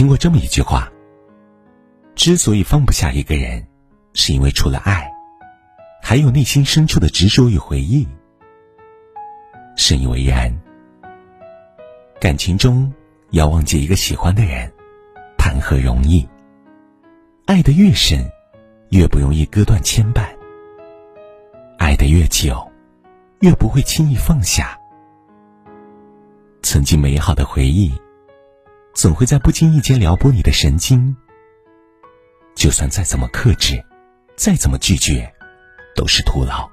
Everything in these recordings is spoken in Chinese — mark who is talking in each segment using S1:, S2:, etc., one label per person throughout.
S1: 听过这么一句话：之所以放不下一个人，是因为除了爱，还有内心深处的执着与回忆。深以为然。感情中要忘记一个喜欢的人，谈何容易？爱的越深，越不容易割断牵绊；爱的越久，越不会轻易放下。曾经美好的回忆，总会在不经意间撩拨你的神经。就算再怎么克制，再怎么拒绝，都是徒劳。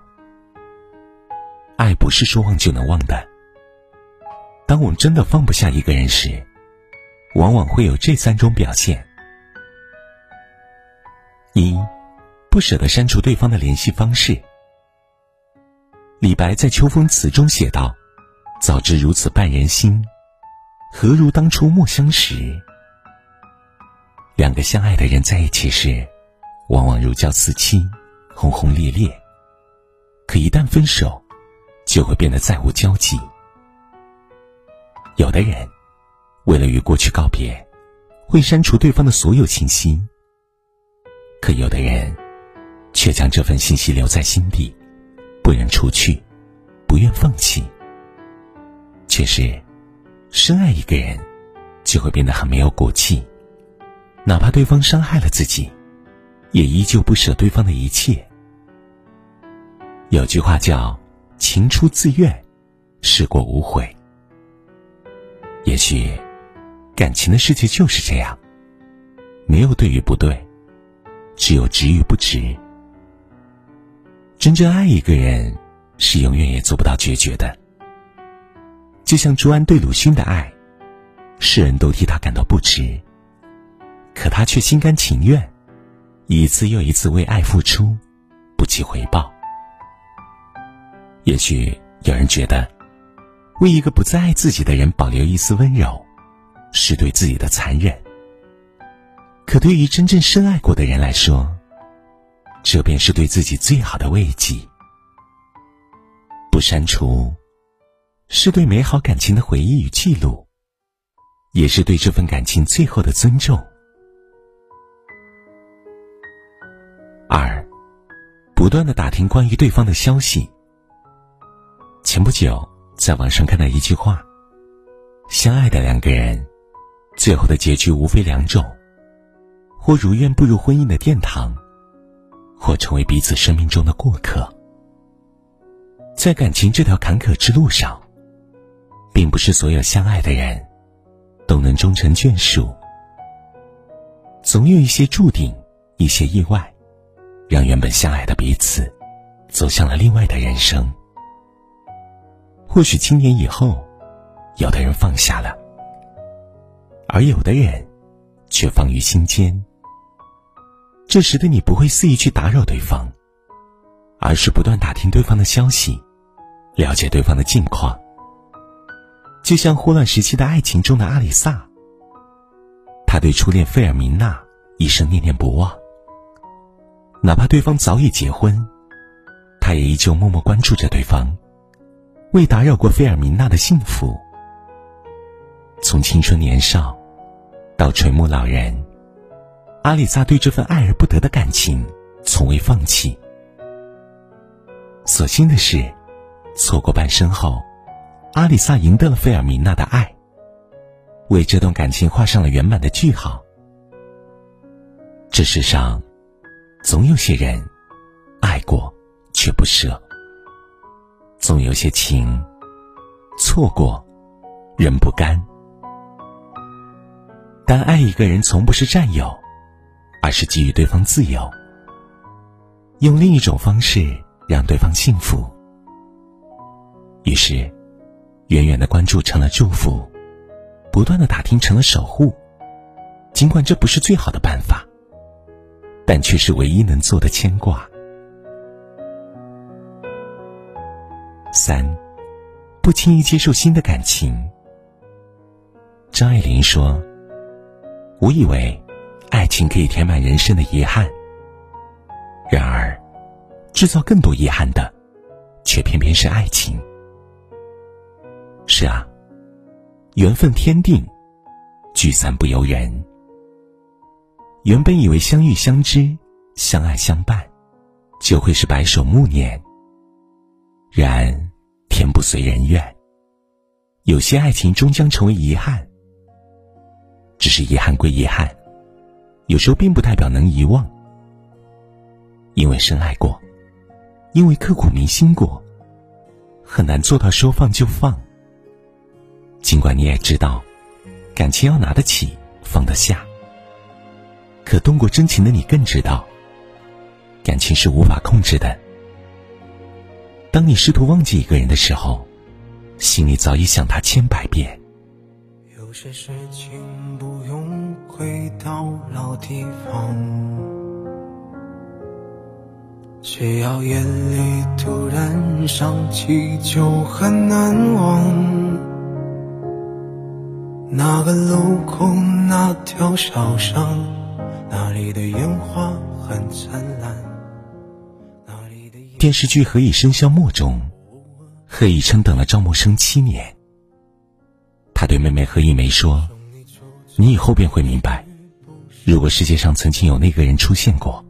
S1: 爱不是说忘就能忘的。当我们真的放不下一个人时，往往会有这三种表现：一，不舍得删除对方的联系方式。李白在《秋风词》中写道：“早知如此绊人心，何如当初莫相识。”两个相爱的人在一起时，往往如胶似漆，轰轰烈烈；可一旦分手，就会变得再无交集。有的人为了与过去告别，会删除对方的所有信息；可有的人却将这份信息留在心底，不忍除去，不愿放弃。确实，深爱一个人，就会变得很没有骨气，哪怕对方伤害了自己，也依旧不舍对方的一切。有句话叫。情出自愿，事过无悔。也许，感情的世界就是这样，没有对与不对，只有值与不值。真正爱一个人，是永远也做不到决绝的。就像朱安对鲁迅的爱，世人都替他感到不值，可他却心甘情愿，一次又一次为爱付出，不计回报。也许有人觉得，为一个不再爱自己的人保留一丝温柔，是对自己的残忍。可对于真正深爱过的人来说，这便是对自己最好的慰藉。不删除，是对美好感情的回忆与记录，也是对这份感情最后的尊重。二，不断的打听关于对方的消息。前不久，在网上看到一句话：“相爱的两个人，最后的结局无非两种，或如愿步入婚姻的殿堂，或成为彼此生命中的过客。”在感情这条坎坷之路上，并不是所有相爱的人都能终成眷属，总有一些注定，一些意外，让原本相爱的彼此，走向了另外的人生。或许青年以后，有的人放下了，而有的人却放于心间。这时的你不会肆意去打扰对方，而是不断打听对方的消息，了解对方的近况。就像霍乱时期的爱情中的阿里萨，他对初恋费尔明娜一生念念不忘，哪怕对方早已结婚，他也依旧默默关注着对方。未打扰过费尔明娜的幸福。从青春年少到垂暮老人，阿里萨对这份爱而不得的感情从未放弃。所幸的是，错过半生后，阿里萨赢得了费尔米娜的爱，为这段感情画上了圆满的句号。这世上，总有些人爱过却不舍。总有些情，错过，人不甘。但爱一个人，从不是占有，而是给予对方自由，用另一种方式让对方幸福。于是，远远的关注成了祝福，不断的打听成了守护。尽管这不是最好的办法，但却是唯一能做的牵挂。三，不轻易接受新的感情。张爱玲说：“我以为爱情可以填满人生的遗憾，然而制造更多遗憾的，却偏偏是爱情。”是啊，缘分天定，聚散不由人。原本以为相遇相知、相爱相伴，就会是白首暮年。然天不遂人愿，有些爱情终将成为遗憾。只是遗憾归遗憾，有时候并不代表能遗忘。因为深爱过，因为刻骨铭心过，很难做到说放就放。尽管你也知道，感情要拿得起，放得下。可动过真情的你更知道，感情是无法控制的。当你试图忘记一个人的时候，心里早已想他千百遍。
S2: 有些事情不用回到老地方，只要夜里突然想起，就很难忘。那个路口，那条小巷，那里的烟花很灿烂。那里的
S1: 电视剧《何以笙箫默》中，何以琛等了赵默笙七年。他对妹妹何以玫说：“你以后便会明白，如果世界上曾经有那个人出现过，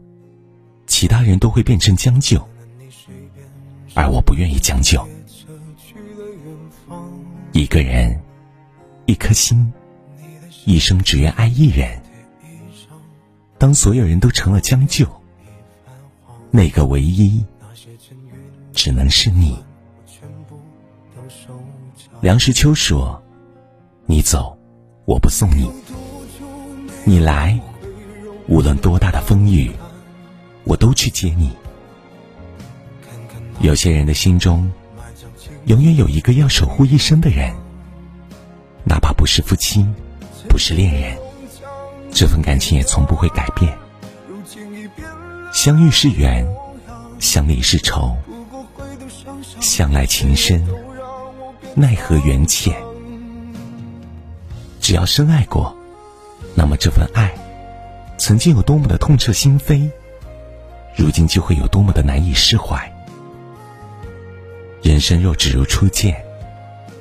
S1: 其他人都会变成将就，而我不愿意将就。一个人。”一颗心，一生只愿爱一人。当所有人都成了将就，那个唯一，只能是你。梁实秋说：“你走，我不送你；你来，无论多大的风雨，我都去接你。”有些人的心中，永远有一个要守护一生的人。哪怕不是夫妻，不是恋人，这份感情也从不会改变。相遇是缘，相离是愁，相爱情深，奈何缘浅。只要深爱过，那么这份爱，曾经有多么的痛彻心扉，如今就会有多么的难以释怀。人生若只如初见，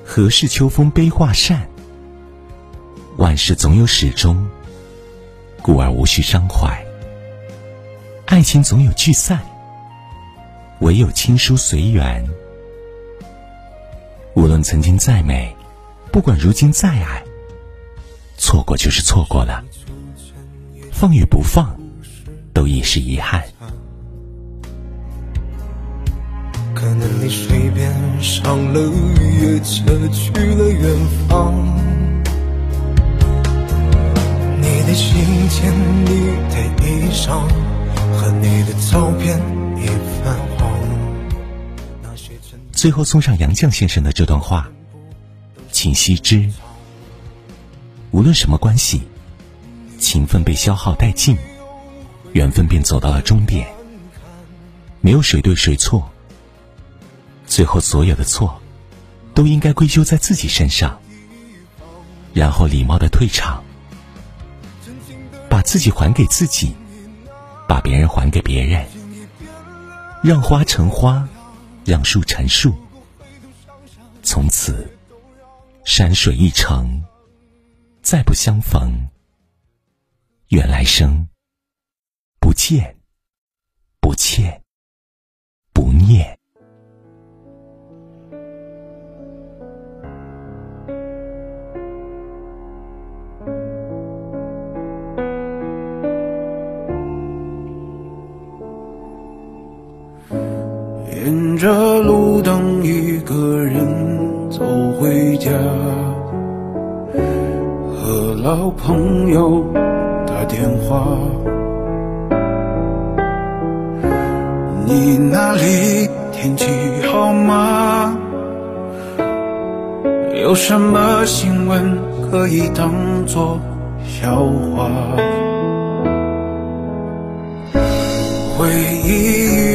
S1: 何事秋风悲画扇？万事总有始终，故而无需伤怀。爱情总有聚散，唯有亲疏随缘。无论曾经再美，不管如今再爱，错过就是错过了。放与不放，都已是遗憾。
S2: 可能你水边上了月，也车去了远方。你的信件、你的衣裳和你的照片已泛黄。
S1: 最后送上杨绛先生的这段话，请惜之。无论什么关系，情分被消耗殆尽，缘分便走到了终点。没有谁对谁错，最后所有的错，都应该归咎在自己身上，然后礼貌的退场。自己还给自己，把别人还给别人，让花成花，让树成树。从此，山水一程，再不相逢。愿来生，不见，不欠，
S2: 沿着路灯，一个人走回家，和老朋友打电话。你那里天气好吗？有什么新闻可以当作笑话？回忆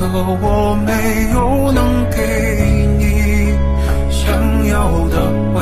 S2: 可我没有能给你想要的回